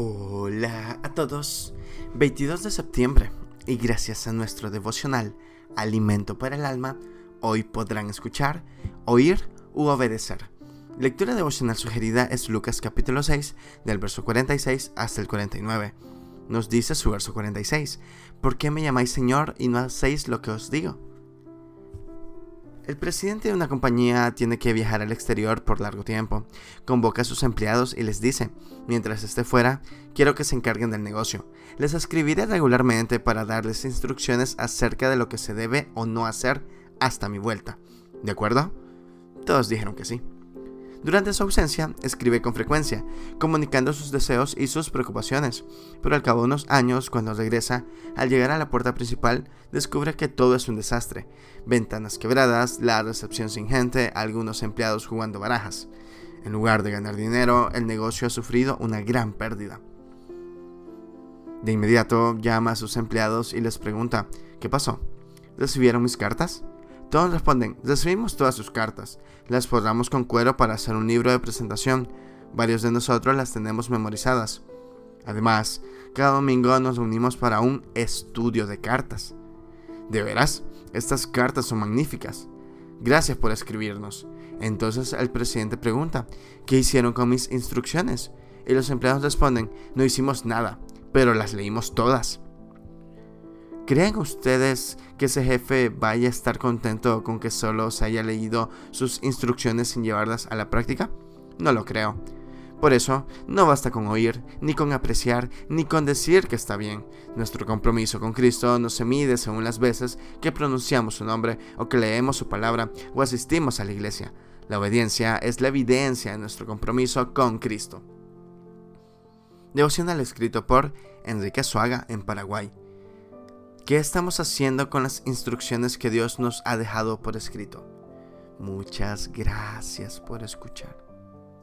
Hola a todos, 22 de septiembre y gracias a nuestro devocional Alimento para el Alma, hoy podrán escuchar, oír u obedecer. Lectura devocional sugerida es Lucas capítulo 6 del verso 46 hasta el 49. Nos dice su verso 46, ¿por qué me llamáis Señor y no hacéis lo que os digo? El presidente de una compañía tiene que viajar al exterior por largo tiempo. Convoca a sus empleados y les dice, mientras esté fuera, quiero que se encarguen del negocio. Les escribiré regularmente para darles instrucciones acerca de lo que se debe o no hacer hasta mi vuelta. ¿De acuerdo? Todos dijeron que sí. Durante su ausencia, escribe con frecuencia, comunicando sus deseos y sus preocupaciones, pero al cabo de unos años, cuando regresa, al llegar a la puerta principal, descubre que todo es un desastre. Ventanas quebradas, la recepción sin gente, algunos empleados jugando barajas. En lugar de ganar dinero, el negocio ha sufrido una gran pérdida. De inmediato llama a sus empleados y les pregunta, ¿qué pasó? ¿Recibieron mis cartas? Todos responden, recibimos todas sus cartas, las forramos con cuero para hacer un libro de presentación, varios de nosotros las tenemos memorizadas. Además, cada domingo nos reunimos para un estudio de cartas. ¿De veras? Estas cartas son magníficas. Gracias por escribirnos. Entonces el presidente pregunta, ¿qué hicieron con mis instrucciones? Y los empleados responden, no hicimos nada, pero las leímos todas. ¿Creen ustedes que ese jefe vaya a estar contento con que solo se haya leído sus instrucciones sin llevarlas a la práctica? No lo creo. Por eso, no basta con oír, ni con apreciar, ni con decir que está bien. Nuestro compromiso con Cristo no se mide según las veces que pronunciamos su nombre o que leemos su palabra o asistimos a la iglesia. La obediencia es la evidencia de nuestro compromiso con Cristo. Devocional escrito por Enrique Suaga en Paraguay. ¿Qué estamos haciendo con las instrucciones que Dios nos ha dejado por escrito? Muchas gracias por escuchar.